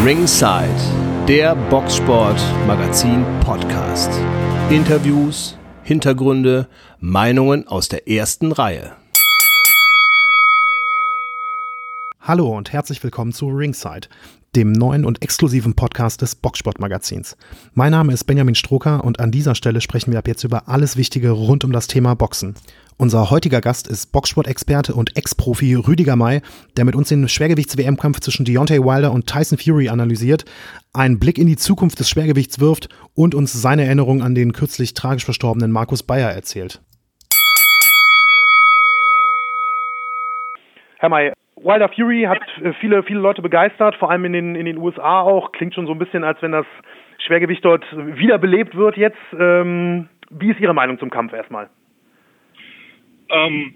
Ringside, der Boxsport Magazin Podcast. Interviews, Hintergründe, Meinungen aus der ersten Reihe. Hallo und herzlich willkommen zu Ringside, dem neuen und exklusiven Podcast des Boxsport-Magazins. Mein Name ist Benjamin Stroker und an dieser Stelle sprechen wir ab jetzt über alles Wichtige rund um das Thema Boxen. Unser heutiger Gast ist Boxsport-Experte und Ex-Profi Rüdiger May, der mit uns den Schwergewichts-WM-Kampf zwischen Deontay Wilder und Tyson Fury analysiert, einen Blick in die Zukunft des Schwergewichts wirft und uns seine Erinnerung an den kürzlich tragisch verstorbenen Markus Bayer erzählt. Herr May, Wilder Fury hat äh, viele, viele Leute begeistert, vor allem in den, in den USA auch. Klingt schon so ein bisschen, als wenn das Schwergewicht dort wiederbelebt wird jetzt. Ähm, wie ist Ihre Meinung zum Kampf erstmal? Ähm,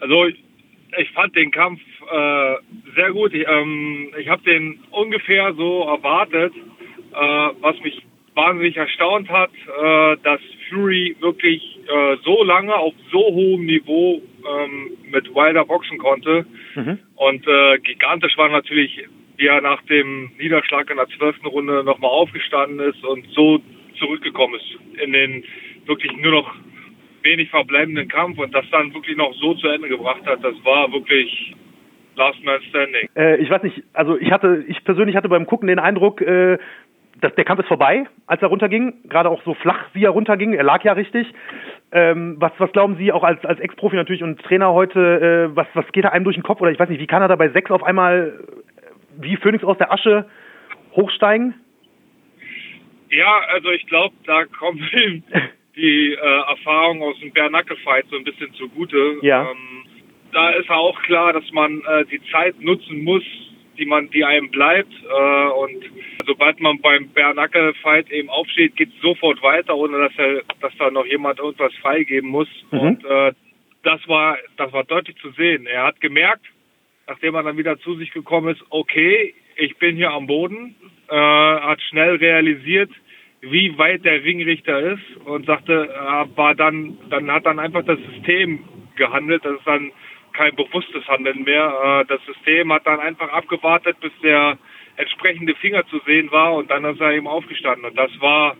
also ich fand den Kampf äh, sehr gut. Ich, ähm, ich habe den ungefähr so erwartet, äh, was mich wahnsinnig erstaunt hat, äh, dass Fury wirklich äh, so lange auf so hohem Niveau ähm, mit Wilder boxen konnte. Mhm. Und äh, gigantisch war natürlich, wie er nach dem Niederschlag in der zwölften Runde nochmal aufgestanden ist und so zurückgekommen ist in den wirklich nur noch wenig verbleibenden Kampf und das dann wirklich noch so zu Ende gebracht hat, das war wirklich Last Man Standing. Äh, ich weiß nicht, also ich hatte, ich persönlich hatte beim Gucken den Eindruck, äh, dass der Kampf ist vorbei, als er runterging, gerade auch so flach, wie er runterging, er lag ja richtig. Ähm, was, was glauben Sie auch als, als Ex-Profi natürlich und Trainer heute, äh, was, was geht da einem durch den Kopf oder ich weiß nicht, wie kann er da bei sechs auf einmal wie Phönix aus der Asche hochsteigen? Ja, also ich glaube, da kommt ihm die äh, Erfahrung aus dem Bernacke-Fight so ein bisschen zugute. Ja. Ähm, da ist auch klar, dass man äh, die Zeit nutzen muss, die man, die einem bleibt. Äh, und sobald man beim Bernacke-Fight eben aufsteht, geht es sofort weiter, ohne dass er, dass da noch jemand irgendwas freigeben muss. Mhm. Und äh, das war, das war deutlich zu sehen. Er hat gemerkt, nachdem er dann wieder zu sich gekommen ist, okay, ich bin hier am Boden, äh, hat schnell realisiert, wie weit der Ringrichter ist und sagte, war dann, dann hat dann einfach das System gehandelt. Das ist dann kein bewusstes Handeln mehr. Äh, das System hat dann einfach abgewartet, bis der entsprechende Finger zu sehen war und dann ist er eben aufgestanden. Und das war,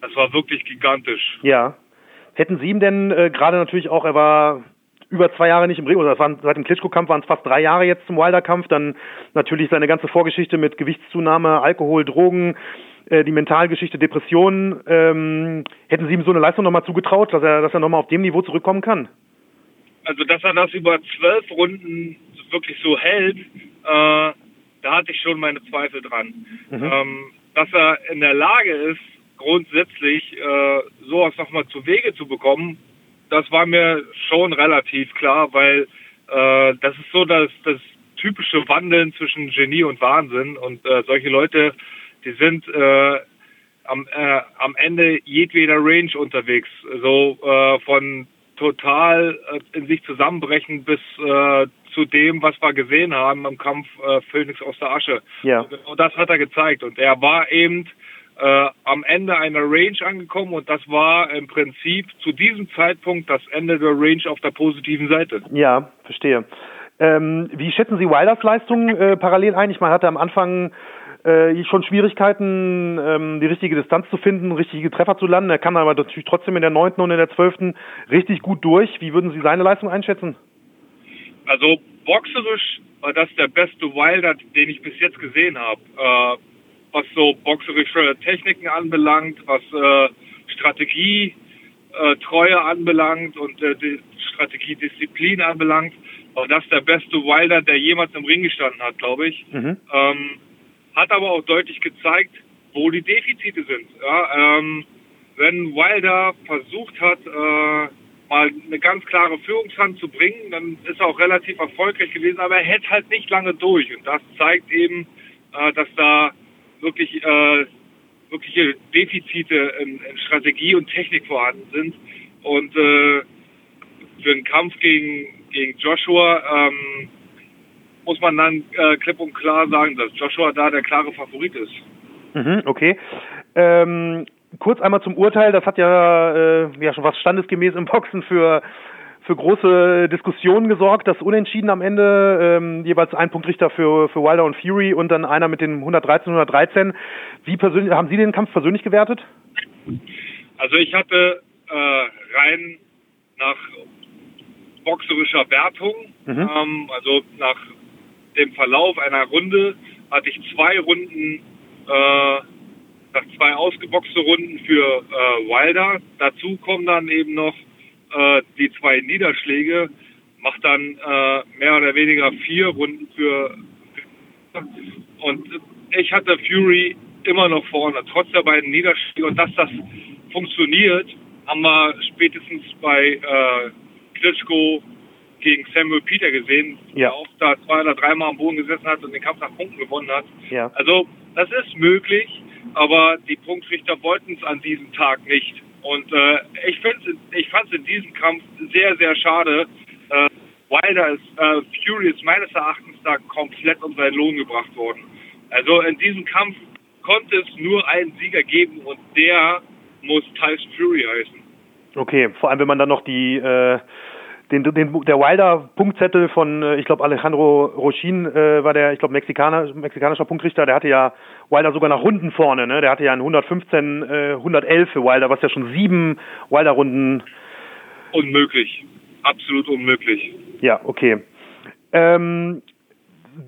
das war wirklich gigantisch. Ja. Hätten Sie ihm denn äh, gerade natürlich auch, er war über zwei Jahre nicht im Ring, oder waren, seit dem Klitschko-Kampf waren es fast drei Jahre jetzt zum Wilder-Kampf, dann natürlich seine ganze Vorgeschichte mit Gewichtszunahme, Alkohol, Drogen, äh, die Mentalgeschichte, Depressionen. Ähm, hätten Sie ihm so eine Leistung nochmal zugetraut, dass er, dass er nochmal auf dem Niveau zurückkommen kann? Also, dass er das über zwölf Runden wirklich so hält, äh, da hatte ich schon meine Zweifel dran. Mhm. Ähm, dass er in der Lage ist, grundsätzlich äh, sowas nochmal zu Wege zu bekommen, das war mir schon relativ klar, weil äh, das ist so das, das typische Wandeln zwischen Genie und Wahnsinn und äh, solche Leute die sind äh, am, äh, am Ende jedweder Range unterwegs. So äh, von total äh, in sich zusammenbrechen bis äh, zu dem, was wir gesehen haben im Kampf äh, Phoenix aus der Asche. Ja. Und genau das hat er gezeigt. Und er war eben äh, am Ende einer Range angekommen und das war im Prinzip zu diesem Zeitpunkt das Ende der Range auf der positiven Seite. Ja, verstehe. Ähm, wie schätzen Sie Wilders Leistung äh, parallel ein? Ich meine, hatte am Anfang äh, schon Schwierigkeiten, ähm, die richtige Distanz zu finden, richtige Treffer zu landen. Er kann aber natürlich trotzdem in der neunten und in der zwölften richtig gut durch. Wie würden Sie seine Leistung einschätzen? Also boxerisch war das der beste Wilder, den ich bis jetzt gesehen habe. Äh, was so boxerische Techniken anbelangt, was äh, Strategie, äh, Treue anbelangt und äh, die Strategiedisziplin anbelangt, war das der beste Wilder, der jemals im Ring gestanden hat, glaube ich. Mhm. Ähm, hat aber auch deutlich gezeigt, wo die Defizite sind. Ja, ähm, wenn Wilder versucht hat, äh, mal eine ganz klare Führungshand zu bringen, dann ist er auch relativ erfolgreich gewesen, aber er hält halt nicht lange durch. Und das zeigt eben, äh, dass da wirklich äh, wirkliche Defizite in, in, Strategie und Technik vorhanden sind. Und äh, für einen Kampf gegen, gegen Joshua ähm, muss man dann äh, klipp und klar sagen, dass Joshua da der klare Favorit ist. Mhm, okay. Ähm, kurz einmal zum Urteil, das hat ja, äh, ja schon was standesgemäß im Boxen für für große Diskussionen gesorgt. Das Unentschieden am Ende, ähm, jeweils ein Punktrichter für, für Wilder und Fury und dann einer mit dem 113, 113. Wie persönlich, haben Sie den Kampf persönlich gewertet? Also ich hatte äh, rein nach boxerischer Wertung, mhm. ähm, also nach dem Verlauf einer Runde, hatte ich zwei Runden, äh, zwei ausgeboxte Runden für äh, Wilder. Dazu kommen dann eben noch äh, die zwei Niederschläge, macht dann äh, mehr oder weniger vier Runden für, für und ich hatte Fury immer noch vorne, trotz der beiden Niederschläge und dass das funktioniert, haben wir spätestens bei äh, Klitschko gegen Samuel Peter gesehen, ja. der auch da zwei oder dreimal am Boden gesessen hat und den Kampf nach Punkten gewonnen hat. Ja. Also das ist möglich, aber die Punktrichter wollten es an diesem Tag nicht. Und äh, ich, ich fand es in diesem Kampf sehr, sehr schade. Äh, Wilder ist, äh, Fury ist meines Erachtens da komplett um seinen Lohn gebracht worden. Also in diesem Kampf konnte es nur einen Sieger geben und der muss Tyson Fury heißen. Okay, vor allem wenn man dann noch die äh, den, den der Wilder Punktzettel von äh, ich glaube Alejandro Rochin äh, war der ich glaube Mexikaner mexikanischer Punktrichter, der hatte ja Wilder sogar nach Runden vorne, ne? Der hatte ja ein 115 äh, 111 für Wilder, was ja schon sieben Wilder Runden unmöglich. Absolut unmöglich. Ja, okay. Ähm,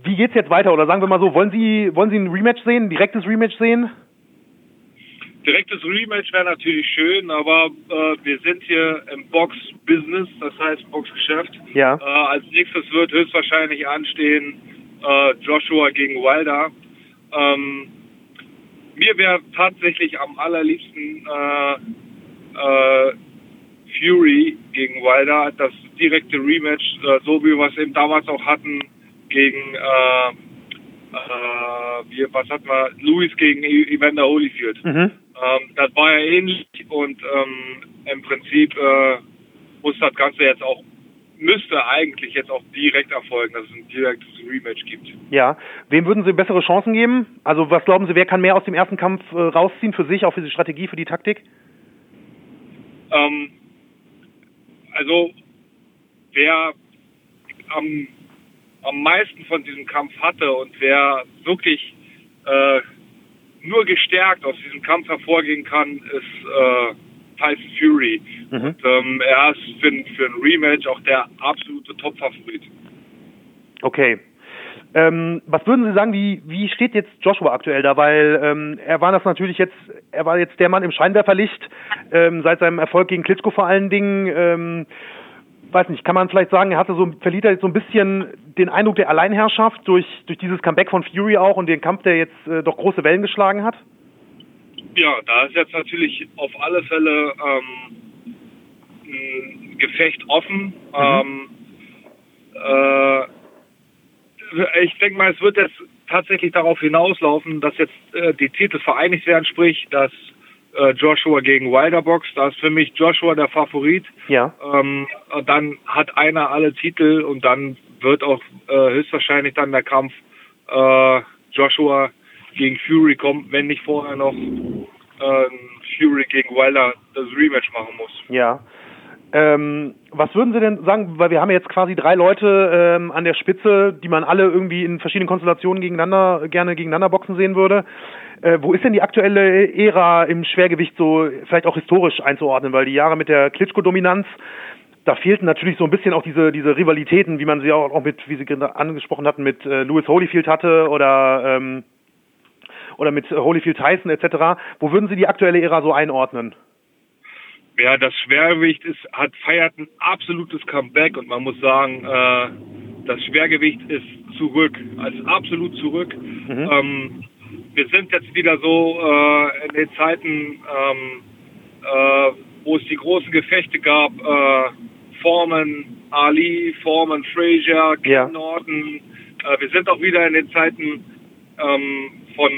wie geht's jetzt weiter oder sagen wir mal so, wollen Sie wollen Sie ein Rematch sehen, ein direktes Rematch sehen? Direktes Rematch wäre natürlich schön, aber äh, wir sind hier im Box-Business, das heißt Boxgeschäft. Ja. Äh, als nächstes wird höchstwahrscheinlich anstehen äh, Joshua gegen Wilder. Ähm, mir wäre tatsächlich am allerliebsten äh, äh, Fury gegen Wilder, das direkte Rematch, äh, so wie wir es eben damals auch hatten gegen wie, was hatten wir? Louis gegen e- Evander Holyfield. Mhm. Ähm, das war ja ähnlich und ähm, im Prinzip äh, muss das Ganze jetzt auch müsste eigentlich jetzt auch direkt erfolgen, dass es ein direktes Rematch gibt. Ja, wem würden Sie bessere Chancen geben? Also was glauben Sie, wer kann mehr aus dem ersten Kampf äh, rausziehen für sich, auch für die Strategie, für die Taktik? Ähm, also wer am am meisten von diesem Kampf hatte und wer wirklich äh, nur gestärkt aus diesem Kampf hervorgehen kann, ist äh, Tyson Fury. Mhm. Und ähm, er ist für, für ein Rematch auch der absolute Top-Favorit. Okay. Ähm, was würden Sie sagen, wie, wie steht jetzt Joshua aktuell da? Weil ähm, er war das natürlich jetzt, er war jetzt der Mann im Scheinwerferlicht, ähm, seit seinem Erfolg gegen Klitschko vor allen Dingen. Weiß nicht, kann man vielleicht sagen, er hatte so, verliert er jetzt so ein bisschen den Eindruck der Alleinherrschaft durch, durch dieses Comeback von Fury auch und den Kampf, der jetzt äh, doch große Wellen geschlagen hat? Ja, da ist jetzt natürlich auf alle Fälle ähm, ein Gefecht offen. Mhm. Ähm, äh, ich denke mal, es wird jetzt tatsächlich darauf hinauslaufen, dass jetzt äh, die Titel vereinigt werden, sprich, dass äh, Joshua gegen Wilder Box. Da ist für mich Joshua der Favorit. Ja. Ähm, dann hat einer alle Titel und dann wird auch äh, höchstwahrscheinlich dann der Kampf äh, Joshua gegen Fury kommen, wenn nicht vorher noch äh, Fury gegen Wilder das Rematch machen muss. Ja. Ähm, was würden Sie denn sagen, weil wir haben jetzt quasi drei Leute ähm, an der Spitze, die man alle irgendwie in verschiedenen Konstellationen gegeneinander gerne gegeneinander boxen sehen würde. Äh, wo ist denn die aktuelle Ära im Schwergewicht so vielleicht auch historisch einzuordnen? Weil die Jahre mit der Klitschko-Dominanz, da fehlten natürlich so ein bisschen auch diese, diese Rivalitäten, wie man sie auch, auch mit, wie Sie angesprochen hatten, mit äh, Louis Holyfield hatte oder, ähm, oder mit Holyfield Tyson etc. Wo würden Sie die aktuelle Ära so einordnen? Ja, das Schwergewicht ist, hat feiert ein absolutes Comeback und man muss sagen, äh, das Schwergewicht ist zurück, also absolut zurück. Mhm. Ähm, wir sind jetzt wieder so äh, in den Zeiten, ähm, äh, wo es die großen Gefechte gab, äh, Foreman, Ali, Foreman, Frazier, Ken ja. Norton. Äh, wir sind auch wieder in den Zeiten ähm, von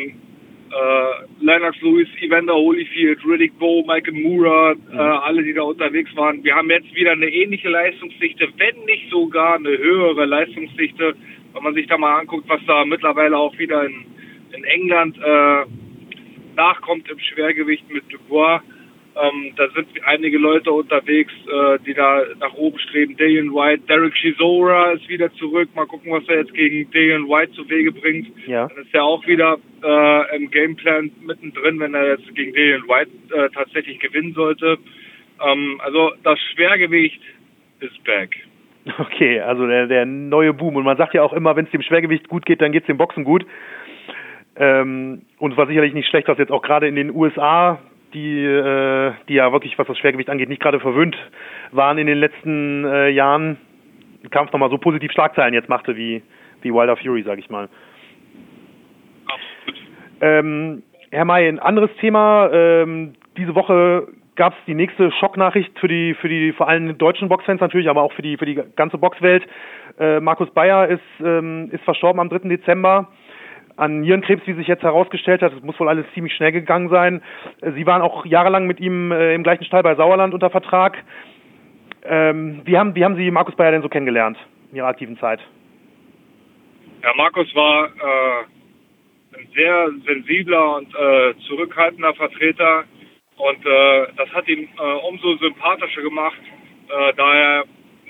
äh, Lennox Lewis, Evander Holyfield, Riddick Bowe, Michael Moore, äh, mhm. alle, die da unterwegs waren. Wir haben jetzt wieder eine ähnliche Leistungsdichte, wenn nicht sogar eine höhere Leistungsdichte, wenn man sich da mal anguckt, was da mittlerweile auch wieder in in England äh, nachkommt im Schwergewicht mit Dubois. Ähm, da sind einige Leute unterwegs, äh, die da nach oben streben. Dalian White, Derek Chisora ist wieder zurück. Mal gucken, was er jetzt gegen Dalian White zu Wege bringt. Ja. Dann ist er auch wieder äh, im Gameplan mittendrin, wenn er jetzt gegen Dalian White äh, tatsächlich gewinnen sollte. Ähm, also das Schwergewicht ist back. Okay, also der, der neue Boom. Und man sagt ja auch immer, wenn es dem Schwergewicht gut geht, dann geht es dem Boxen gut. Ähm, und war sicherlich nicht schlecht, dass jetzt auch gerade in den USA, die, äh, die ja wirklich, was das Schwergewicht angeht, nicht gerade verwöhnt waren in den letzten äh, Jahren, Kampf nochmal so positiv Schlagzeilen jetzt machte wie, wie Wilder Fury, sag ich mal. Absolut. Ähm, Herr May, ein anderes Thema. Ähm, diese Woche gab es die nächste Schocknachricht für die, für die vor allem deutschen Boxfans natürlich, aber auch für die, für die ganze Boxwelt. Äh, Markus Bayer ist, ähm, ist verstorben am 3. Dezember an Nierenkrebs, wie sich jetzt herausgestellt hat. Es muss wohl alles ziemlich schnell gegangen sein. Sie waren auch jahrelang mit ihm äh, im gleichen Stall bei Sauerland unter Vertrag. Ähm, wie, haben, wie haben Sie Markus Bayer denn so kennengelernt in Ihrer aktiven Zeit? Ja, Markus war äh, ein sehr sensibler und äh, zurückhaltender Vertreter und äh, das hat ihn äh, umso sympathischer gemacht, äh, da er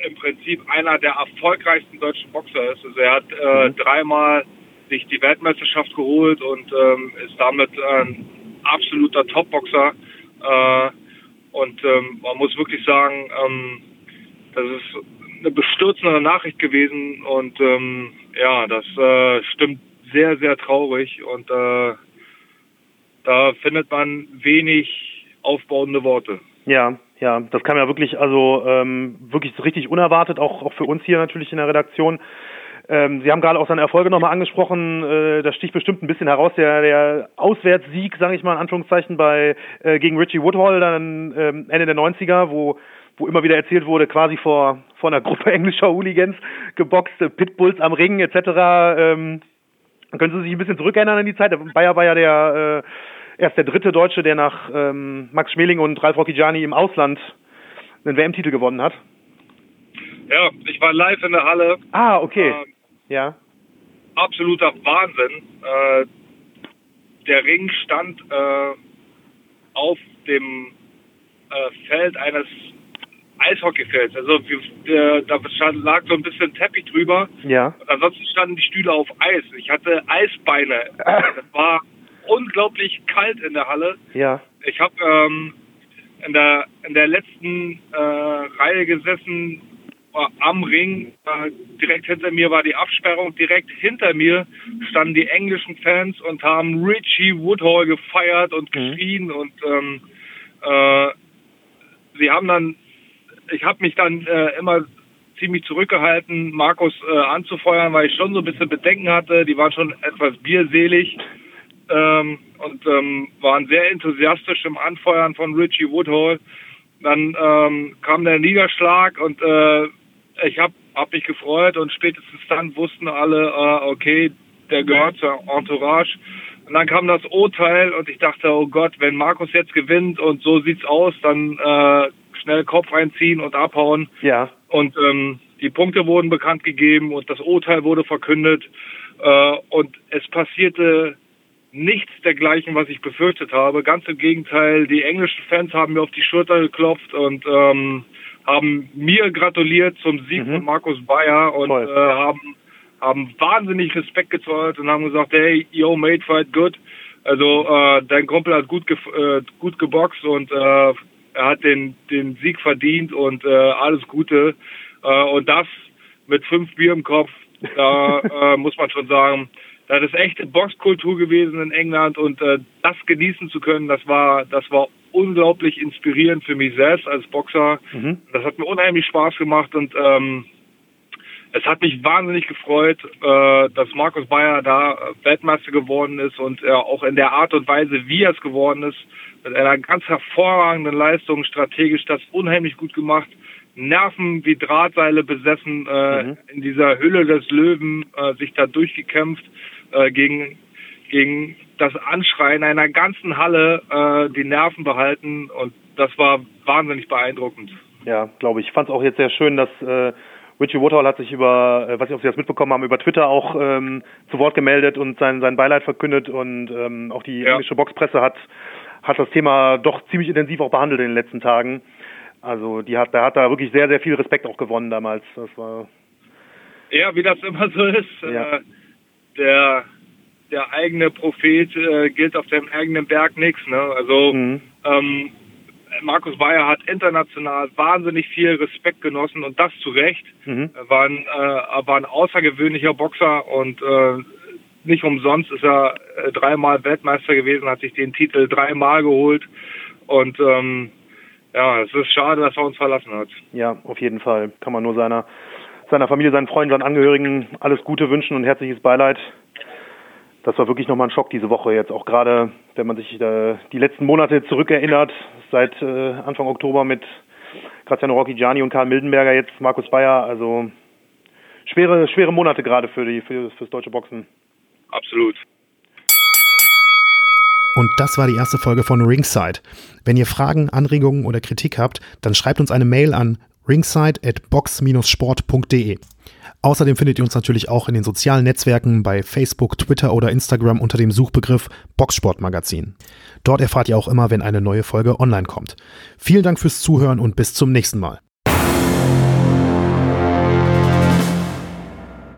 im Prinzip einer der erfolgreichsten deutschen Boxer ist. Also er hat Mhm. dreimal sich die Weltmeisterschaft geholt und ähm, ist damit ein absoluter Topboxer. Äh, und ähm, man muss wirklich sagen, ähm, das ist eine bestürzende Nachricht gewesen und ähm, ja, das äh, stimmt sehr, sehr traurig und äh, da findet man wenig aufbauende Worte. Ja, ja, das kam ja wirklich, also ähm, wirklich richtig unerwartet, auch, auch für uns hier natürlich in der Redaktion. Ähm, Sie haben gerade auch seine Erfolge nochmal angesprochen. Äh, das sticht bestimmt ein bisschen heraus. Der, der Auswärtssieg, sage ich mal in Anführungszeichen, bei äh, gegen Richie Woodhall dann ähm, Ende der 90er, wo wo immer wieder erzählt wurde, quasi vor vor einer Gruppe englischer Hooligans geboxt, äh, Pitbulls am Ring etc. Ähm, können Sie sich ein bisschen zurückerinnern an die Zeit? Bayer war ja der äh, erst der dritte Deutsche, der nach ähm, Max Schmeling und Ralf Rocchigiani im Ausland einen WM-Titel gewonnen hat. Ja, ich war live in der Halle. Ah, okay. Ähm, Ja. absoluter Wahnsinn. Äh, der Ring stand äh, auf dem äh, Feld eines Eishockeyfelds. Also wir, äh, da stand, lag so ein bisschen Teppich drüber. Ja. Und ansonsten standen die Stühle auf Eis. Ich hatte Eisbeine. Das war unglaublich kalt in der Halle. Ja. Ich habe ähm, in der in der letzten äh, Reihe gesessen am Ring. Äh, direkt hinter mir war die Absperrung. Direkt hinter mir standen die englischen Fans und haben Richie Woodhall gefeiert und Mhm. geschrien und ähm, äh, sie haben dann, ich habe mich dann äh, immer ziemlich zurückgehalten, Markus äh, anzufeuern, weil ich schon so ein bisschen Bedenken hatte. Die waren schon etwas bierselig ähm, und ähm, waren sehr enthusiastisch im Anfeuern von Richie Woodhall. Dann ähm, kam der Niederschlag und äh, ich habe hab mich gefreut und spätestens dann wussten alle, äh, okay, der gehört zur Entourage. Und dann kam das Urteil und ich dachte, oh Gott, wenn Markus jetzt gewinnt und so sieht's aus, dann äh, schnell Kopf reinziehen und abhauen. Ja. Und ähm, die Punkte wurden bekannt gegeben und das Urteil wurde verkündet. Äh, und es passierte nichts dergleichen, was ich befürchtet habe. Ganz im Gegenteil, die englischen Fans haben mir auf die Schulter geklopft und ähm, haben mir gratuliert zum Sieg Mhm. von Markus Bayer und äh, haben haben wahnsinnig Respekt gezollt und haben gesagt, hey, yo, mate, fight good. Also äh, dein Kumpel hat gut gef äh, gut geboxt und äh, er hat den den Sieg verdient und äh, alles Gute. Äh, und das mit fünf Bier im Kopf, da muss man schon sagen, das ist echte Boxkultur gewesen in England und äh, das genießen zu können, das war das war unglaublich inspirierend für mich selbst als Boxer. Mhm. Das hat mir unheimlich Spaß gemacht und ähm, es hat mich wahnsinnig gefreut, äh, dass Markus Bayer da äh, Weltmeister geworden ist und äh, auch in der Art und Weise, wie er es geworden ist, mit einer ganz hervorragenden Leistung, strategisch das unheimlich gut gemacht, Nerven wie Drahtseile besessen, äh, Mhm. in dieser Hülle des Löwen äh, sich da durchgekämpft äh, gegen gegen das Anschreien einer ganzen Halle äh, die Nerven behalten und das war wahnsinnig beeindruckend. Ja, glaube ich. Ich fand es auch jetzt sehr schön, dass äh, Richie Woodhall hat sich über, äh, was ich ob Sie das mitbekommen haben, über Twitter auch ähm, zu Wort gemeldet und sein, sein Beileid verkündet und ähm, auch die Ja. englische Boxpresse hat hat das Thema doch ziemlich intensiv auch behandelt in den letzten Tagen. Also die hat, da hat da wirklich sehr, sehr viel Respekt auch gewonnen damals. Das war ja, wie das immer so ist. Ja. Äh, der der eigene Prophet äh, gilt auf dem eigenen Berg nichts. Ne? Also mhm. ähm, Markus Bayer hat international wahnsinnig viel Respekt genossen und das zu Recht. Mhm. Er, war ein, äh, war ein außergewöhnlicher Boxer und äh, nicht umsonst ist er äh, dreimal Weltmeister gewesen, hat sich den Titel dreimal geholt und ähm, ja, es ist schade, dass er uns verlassen hat. Ja, auf jeden Fall. Kann man nur seiner, seiner Familie, seinen Freunden, seinen Angehörigen alles Gute wünschen und herzliches Beileid das war wirklich nochmal ein Schock diese Woche jetzt, auch gerade wenn man sich äh, die letzten Monate zurückerinnert, seit äh, Anfang Oktober mit Graziano Rocchigiani und Karl Mildenberger, jetzt Markus Bayer, also schwere, schwere Monate gerade für die für, fürs deutsche Boxen. Absolut. Und das war die erste Folge von Ringside. Wenn ihr Fragen, Anregungen oder Kritik habt, dann schreibt uns eine Mail an ringside at box-sport.de. Außerdem findet ihr uns natürlich auch in den sozialen Netzwerken bei Facebook, Twitter oder Instagram unter dem Suchbegriff Boxsportmagazin. Dort erfahrt ihr auch immer, wenn eine neue Folge online kommt. Vielen Dank fürs Zuhören und bis zum nächsten Mal.